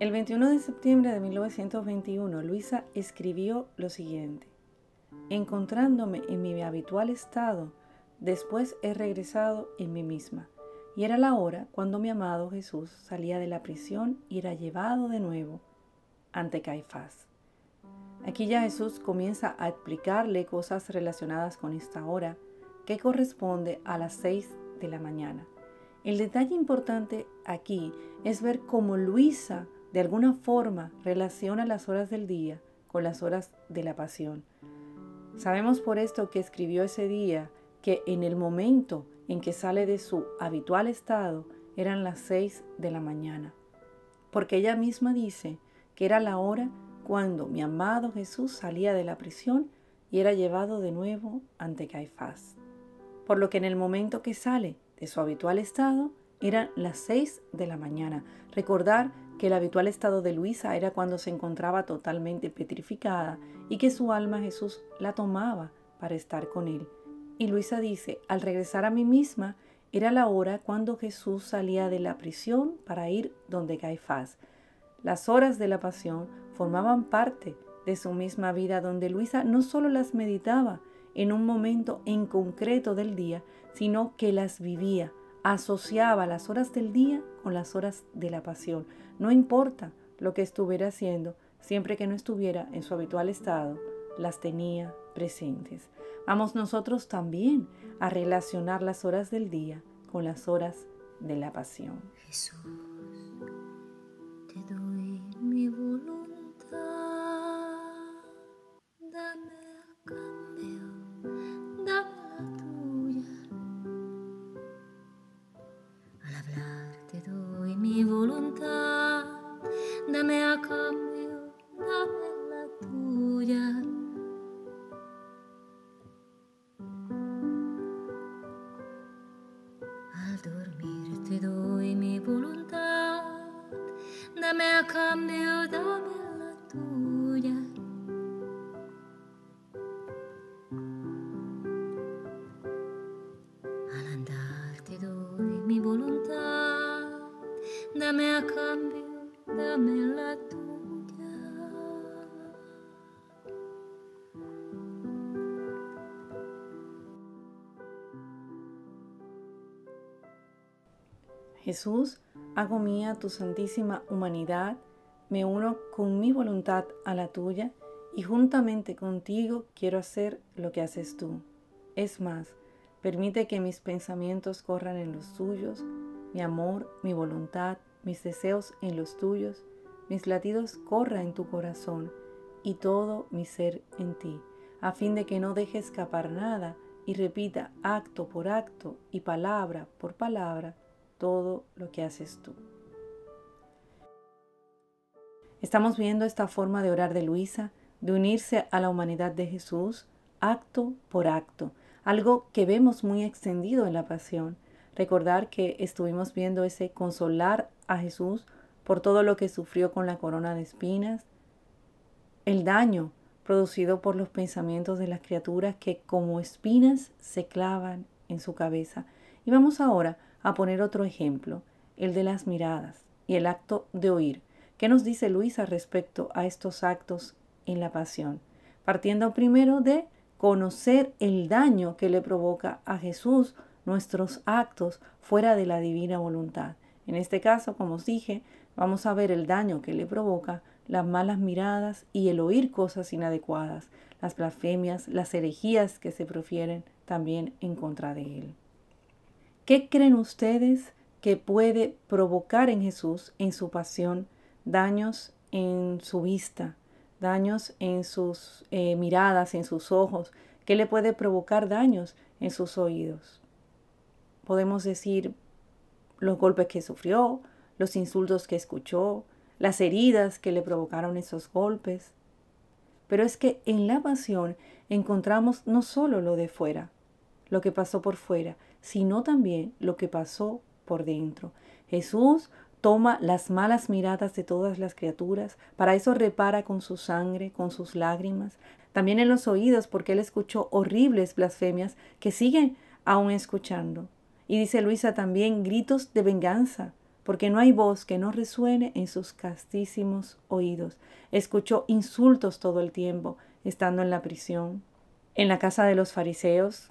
El 21 de septiembre de 1921, Luisa escribió lo siguiente. Encontrándome en mi habitual estado, después he regresado en mí misma. Y era la hora cuando mi amado Jesús salía de la prisión y era llevado de nuevo ante Caifás. Aquí ya Jesús comienza a explicarle cosas relacionadas con esta hora, que corresponde a las seis de la mañana. El detalle importante aquí es ver cómo Luisa de alguna forma relaciona las horas del día con las horas de la pasión. Sabemos por esto que escribió ese día que en el momento en que sale de su habitual estado eran las seis de la mañana, porque ella misma dice que era la hora cuando mi amado Jesús salía de la prisión y era llevado de nuevo ante Caifás. Por lo que en el momento que sale de su habitual estado eran las seis de la mañana. Recordar que el habitual estado de Luisa era cuando se encontraba totalmente petrificada y que su alma Jesús la tomaba para estar con él. Y Luisa dice, al regresar a mí misma, era la hora cuando Jesús salía de la prisión para ir donde Caifás. Las horas de la pasión formaban parte de su misma vida donde Luisa no solo las meditaba en un momento en concreto del día, sino que las vivía, asociaba las horas del día con las horas de la pasión. No importa lo que estuviera haciendo, siempre que no estuviera en su habitual estado, las tenía presentes. Vamos nosotros también a relacionar las horas del día con las horas de la pasión. Jesús, dame a Jesús, hago mía tu santísima humanidad, me uno con mi voluntad a la tuya y juntamente contigo quiero hacer lo que haces tú. Es más, permite que mis pensamientos corran en los tuyos, mi amor, mi voluntad, mis deseos en los tuyos, mis latidos corra en tu corazón y todo mi ser en ti, a fin de que no deje escapar nada y repita acto por acto y palabra por palabra todo lo que haces tú. Estamos viendo esta forma de orar de Luisa, de unirse a la humanidad de Jesús, acto por acto, algo que vemos muy extendido en la pasión. Recordar que estuvimos viendo ese consolar a Jesús por todo lo que sufrió con la corona de espinas, el daño producido por los pensamientos de las criaturas que como espinas se clavan en su cabeza. Y vamos ahora a poner otro ejemplo, el de las miradas y el acto de oír. ¿Qué nos dice Luisa respecto a estos actos en la pasión? Partiendo primero de conocer el daño que le provoca a Jesús nuestros actos fuera de la divina voluntad. En este caso, como os dije, vamos a ver el daño que le provoca las malas miradas y el oír cosas inadecuadas, las blasfemias, las herejías que se profieren también en contra de él. ¿Qué creen ustedes que puede provocar en Jesús, en su pasión, daños en su vista, daños en sus eh, miradas, en sus ojos? ¿Qué le puede provocar daños en sus oídos? Podemos decir los golpes que sufrió, los insultos que escuchó, las heridas que le provocaron esos golpes. Pero es que en la pasión encontramos no solo lo de fuera, lo que pasó por fuera, sino también lo que pasó por dentro. Jesús toma las malas miradas de todas las criaturas, para eso repara con su sangre, con sus lágrimas, también en los oídos, porque él escuchó horribles blasfemias que siguen aún escuchando. Y dice Luisa también gritos de venganza, porque no hay voz que no resuene en sus castísimos oídos. Escuchó insultos todo el tiempo, estando en la prisión, en la casa de los fariseos,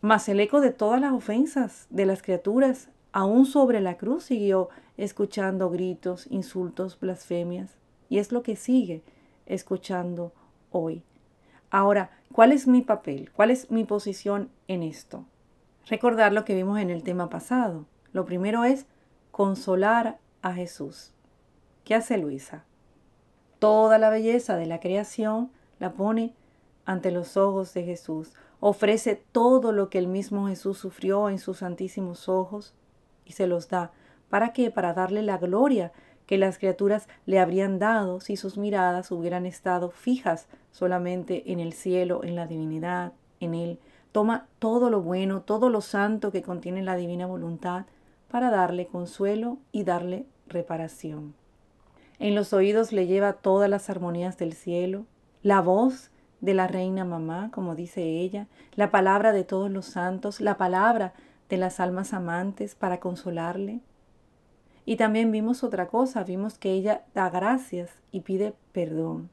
mas el eco de todas las ofensas de las criaturas, aún sobre la cruz, siguió escuchando gritos, insultos, blasfemias, y es lo que sigue escuchando hoy. Ahora, ¿cuál es mi papel? ¿Cuál es mi posición en esto? Recordar lo que vimos en el tema pasado. Lo primero es consolar a Jesús. ¿Qué hace Luisa? Toda la belleza de la creación la pone ante los ojos de Jesús. Ofrece todo lo que el mismo Jesús sufrió en sus santísimos ojos y se los da. ¿Para qué? Para darle la gloria que las criaturas le habrían dado si sus miradas hubieran estado fijas solamente en el cielo, en la divinidad, en Él. Toma todo lo bueno, todo lo santo que contiene la divina voluntad para darle consuelo y darle reparación. En los oídos le lleva todas las armonías del cielo, la voz de la reina mamá, como dice ella, la palabra de todos los santos, la palabra de las almas amantes para consolarle, y también vimos otra cosa, vimos que ella da gracias y pide perdón.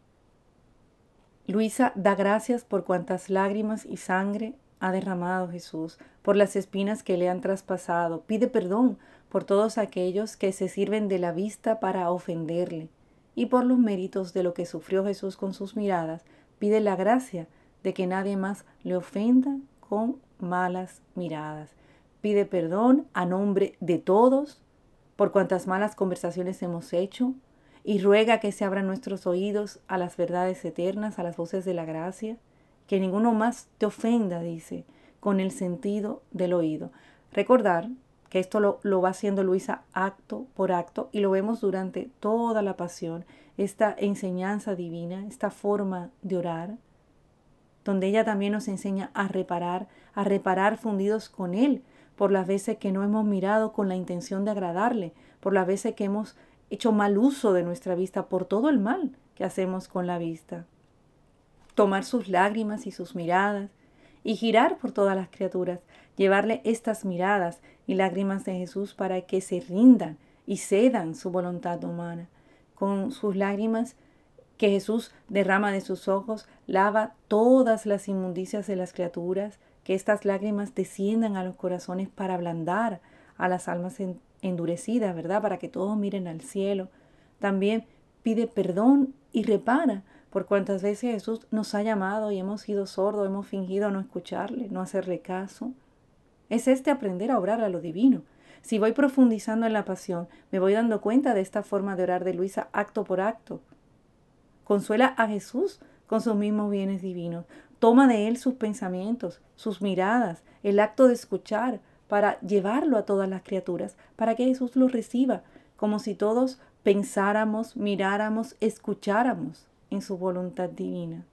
Luisa da gracias por cuantas lágrimas y sangre ha derramado Jesús, por las espinas que le han traspasado. Pide perdón por todos aquellos que se sirven de la vista para ofenderle. Y por los méritos de lo que sufrió Jesús con sus miradas, pide la gracia de que nadie más le ofenda con malas miradas. Pide perdón a nombre de todos por cuantas malas conversaciones hemos hecho, y ruega que se abran nuestros oídos a las verdades eternas, a las voces de la gracia, que ninguno más te ofenda, dice, con el sentido del oído. Recordar que esto lo, lo, va haciendo Luisa acto por acto y lo vemos durante toda la pasión, esta enseñanza divina, esta forma de orar, donde ella también nos enseña a reparar, a reparar fundidos con Él, por las veces que no hemos mirado con la intención de agradarle, por las veces que hemos hecho mal uso de nuestra vista, por todo el mal que hacemos con la vista. Tomar sus lágrimas y sus miradas y girar por todas las criaturas, llevarle estas miradas y lágrimas de Jesús para que se rindan y cedan su voluntad humana. Con sus lágrimas que Jesús derrama de sus ojos, lava todas las inmundicias de las criaturas, que estas lágrimas desciendan a los corazones para ablandar a las almas endurecidas, ¿verdad? Para que todos miren al cielo. También pide perdón y repara por cuantas veces Jesús nos ha llamado y hemos sido sordos, hemos fingido no escucharle, no hacerle caso. Es este aprender a obrar a lo divino. Si voy profundizando en la pasión, me voy dando cuenta de esta forma de orar de Luisa acto por acto. Consuela a Jesús con sus mismos bienes divinos. Toma de él sus pensamientos, sus miradas, el acto de escuchar, para llevarlo a todas las criaturas, para que Jesús lo reciba, como si todos pensáramos, miráramos, escucháramos en su voluntad divina.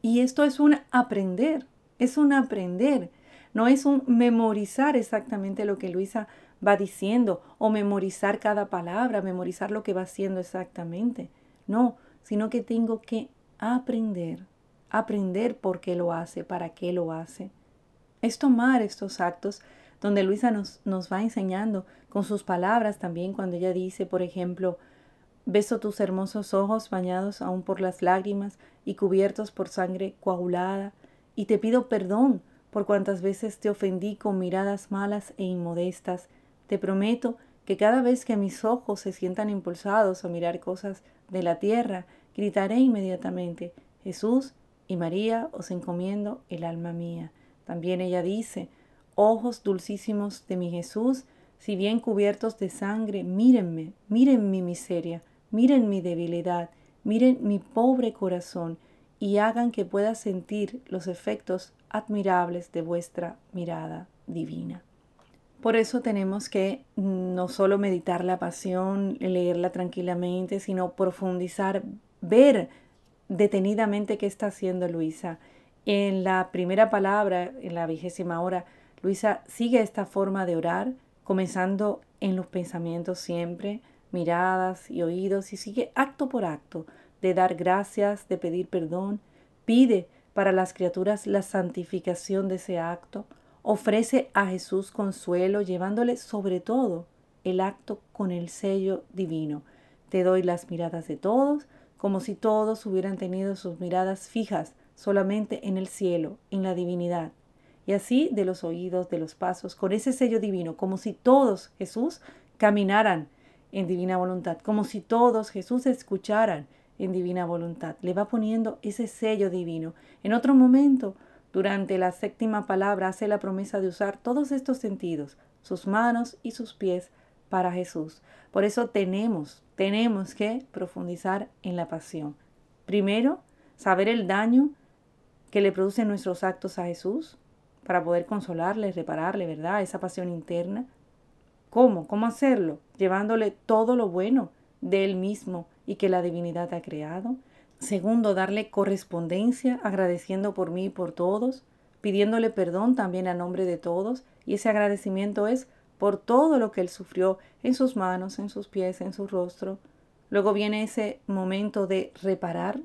Y esto es un aprender, es un aprender, no es un memorizar exactamente lo que Luisa va diciendo o memorizar cada palabra, memorizar lo que va haciendo exactamente. No, sino que tengo que aprender aprender por qué lo hace, para qué lo hace. Es tomar estos actos donde Luisa nos, nos va enseñando con sus palabras también cuando ella dice, por ejemplo, beso tus hermosos ojos bañados aún por las lágrimas y cubiertos por sangre coagulada, y te pido perdón por cuantas veces te ofendí con miradas malas e inmodestas. Te prometo que cada vez que mis ojos se sientan impulsados a mirar cosas de la tierra, gritaré inmediatamente, Jesús, y María os encomiendo el alma mía. También ella dice, ojos dulcísimos de mi Jesús, si bien cubiertos de sangre, mírenme, miren mi miseria, miren mi debilidad, miren mi pobre corazón y hagan que pueda sentir los efectos admirables de vuestra mirada divina. Por eso tenemos que no solo meditar la pasión, leerla tranquilamente, sino profundizar, ver detenidamente qué está haciendo Luisa. En la primera palabra, en la vigésima hora, Luisa sigue esta forma de orar, comenzando en los pensamientos siempre, miradas y oídos, y sigue acto por acto de dar gracias, de pedir perdón, pide para las criaturas la santificación de ese acto, Ofrece a Jesús consuelo, llevándole sobre todo el acto con el sello divino. Te doy las miradas de todos, como si todos hubieran tenido sus miradas fijas solamente en el cielo, en la divinidad. Y así de los oídos, de los pasos, con ese sello divino, como si todos, Jesús, caminaran en divina voluntad, como si todos, Jesús, escucharan en divina voluntad. Le va poniendo ese sello divino. En otro momento, durante la séptima palabra, hace la promesa de usar todos estos sentidos, sus manos y sus pies, para Jesús. Por eso tenemos, tenemos que profundizar en la pasión. Primero, saber el daño que le producen nuestros actos a Jesús para poder consolarle, repararle, ¿verdad? Esa pasión interna. ¿Cómo? ¿Cómo hacerlo? Llevándole todo lo bueno de Él mismo y que la divinidad ha creado. Segundo, darle correspondencia, agradeciendo por mí y por todos, pidiéndole perdón también a nombre de todos. Y ese agradecimiento es por todo lo que Él sufrió en sus manos, en sus pies, en su rostro. Luego viene ese momento de reparar,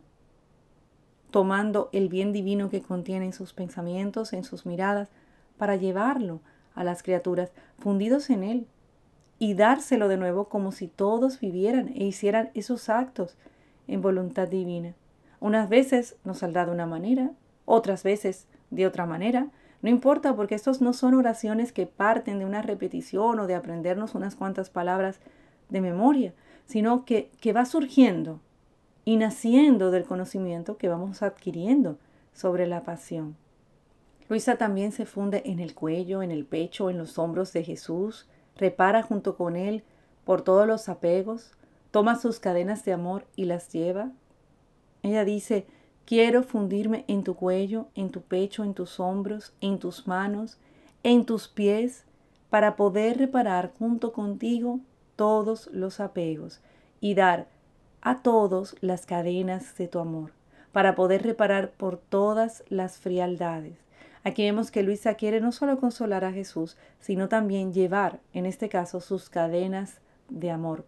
tomando el bien divino que contiene en sus pensamientos, en sus miradas, para llevarlo a las criaturas fundidos en Él y dárselo de nuevo como si todos vivieran e hicieran esos actos en voluntad divina. Unas veces nos saldrá de una manera, otras veces de otra manera. No importa porque estos no son oraciones que parten de una repetición o de aprendernos unas cuantas palabras de memoria, sino que, que va surgiendo y naciendo del conocimiento que vamos adquiriendo sobre la pasión. Luisa también se funde en el cuello, en el pecho, en los hombros de Jesús, repara junto con él por todos los apegos, toma sus cadenas de amor y las lleva. Ella dice, quiero fundirme en tu cuello, en tu pecho, en tus hombros, en tus manos, en tus pies, para poder reparar junto contigo todos los apegos y dar a todos las cadenas de tu amor, para poder reparar por todas las frialdades. Aquí vemos que Luisa quiere no solo consolar a Jesús, sino también llevar, en este caso, sus cadenas de amor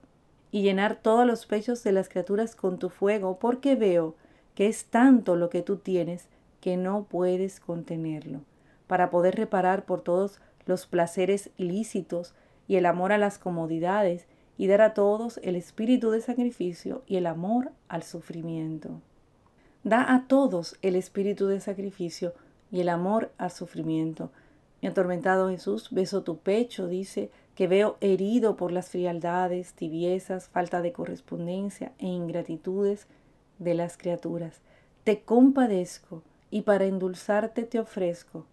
y llenar todos los pechos de las criaturas con tu fuego, porque veo que es tanto lo que tú tienes que no puedes contenerlo, para poder reparar por todos los placeres ilícitos y el amor a las comodidades y dar a todos el espíritu de sacrificio y el amor al sufrimiento. Da a todos el espíritu de sacrificio y el amor al sufrimiento. Mi atormentado Jesús, beso tu pecho, dice, que veo herido por las frialdades, tibiezas, falta de correspondencia e ingratitudes de las criaturas. Te compadezco y para endulzarte te ofrezco.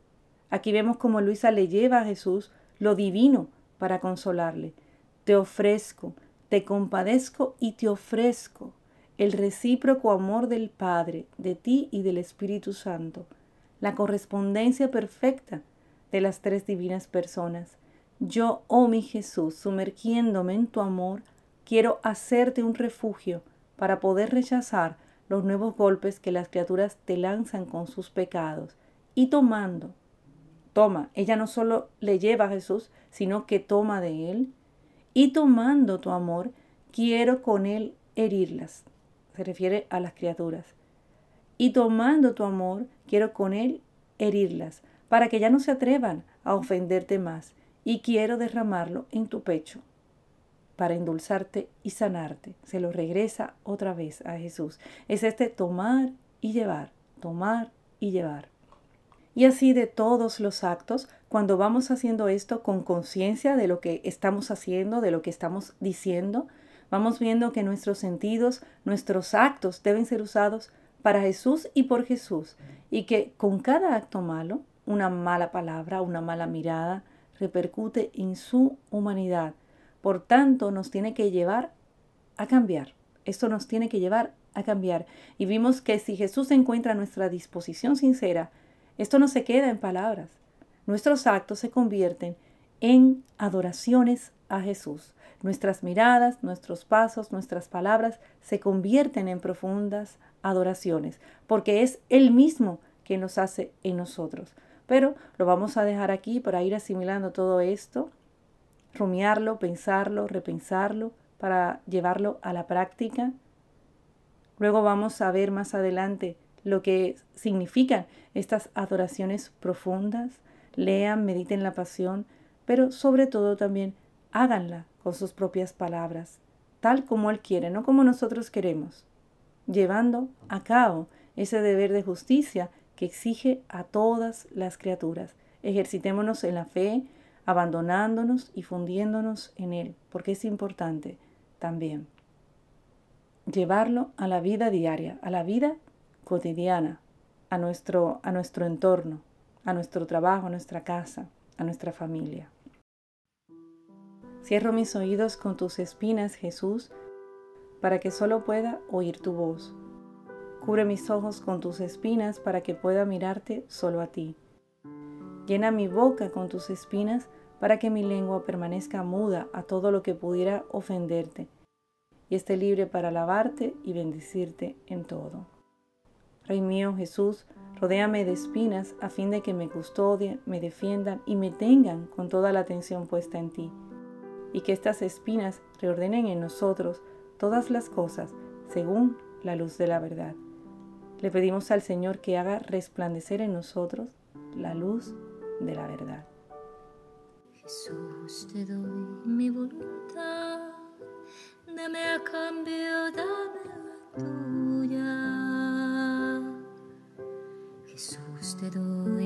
Aquí vemos como Luisa le lleva a Jesús lo divino para consolarle. Te ofrezco, te compadezco y te ofrezco el recíproco amor del Padre, de ti y del Espíritu Santo la correspondencia perfecta de las tres divinas personas. Yo, oh mi Jesús, sumergiéndome en tu amor, quiero hacerte un refugio para poder rechazar los nuevos golpes que las criaturas te lanzan con sus pecados. Y tomando, toma, ella no solo le lleva a Jesús, sino que toma de él. Y tomando tu amor, quiero con él herirlas. Se refiere a las criaturas y tomando tu amor, quiero con él herirlas, para que ya no se atrevan a ofenderte más, y quiero derramarlo en tu pecho, para endulzarte y sanarte. Se lo regresa otra vez a Jesús. Es este tomar y llevar, tomar y llevar. Y así de todos los actos, cuando vamos haciendo esto con conciencia de lo que estamos haciendo, de lo que estamos diciendo, vamos viendo que nuestros sentidos, nuestros actos deben ser usados para Jesús y por Jesús, y que con cada acto malo, una mala palabra, una mala mirada, repercute en su humanidad. Por tanto, nos tiene que llevar a cambiar. Esto nos tiene que llevar a cambiar. Y vimos que si Jesús encuentra nuestra disposición sincera, esto no se queda en palabras. Nuestros actos se convierten en adoraciones a Jesús. Nuestras miradas, nuestros pasos, nuestras palabras se convierten en profundas adoraciones, porque es Él mismo que nos hace en nosotros. Pero lo vamos a dejar aquí para ir asimilando todo esto, rumiarlo, pensarlo, repensarlo, para llevarlo a la práctica. Luego vamos a ver más adelante lo que significan estas adoraciones profundas, lean, mediten la pasión, pero sobre todo también háganla con sus propias palabras, tal como Él quiere, no como nosotros queremos, llevando a cabo ese deber de justicia que exige a todas las criaturas. Ejercitémonos en la fe, abandonándonos y fundiéndonos en Él, porque es importante también llevarlo a la vida diaria, a la vida cotidiana, a nuestro, a nuestro entorno, a nuestro trabajo, a nuestra casa, a nuestra familia. Cierro mis oídos con tus espinas, Jesús, para que solo pueda oír tu voz. Cubre mis ojos con tus espinas para que pueda mirarte solo a ti. Llena mi boca con tus espinas para que mi lengua permanezca muda a todo lo que pudiera ofenderte y esté libre para alabarte y bendecirte en todo. Rey mío Jesús, rodéame de espinas a fin de que me custodien, me defiendan y me tengan con toda la atención puesta en ti, y que estas espinas reordenen en nosotros todas las cosas según la luz de la verdad. Le pedimos al Señor que haga resplandecer en nosotros la luz de la verdad. Jesús, te doy mi voluntad, dame a cambio, dame la tuya. Jesús, te doy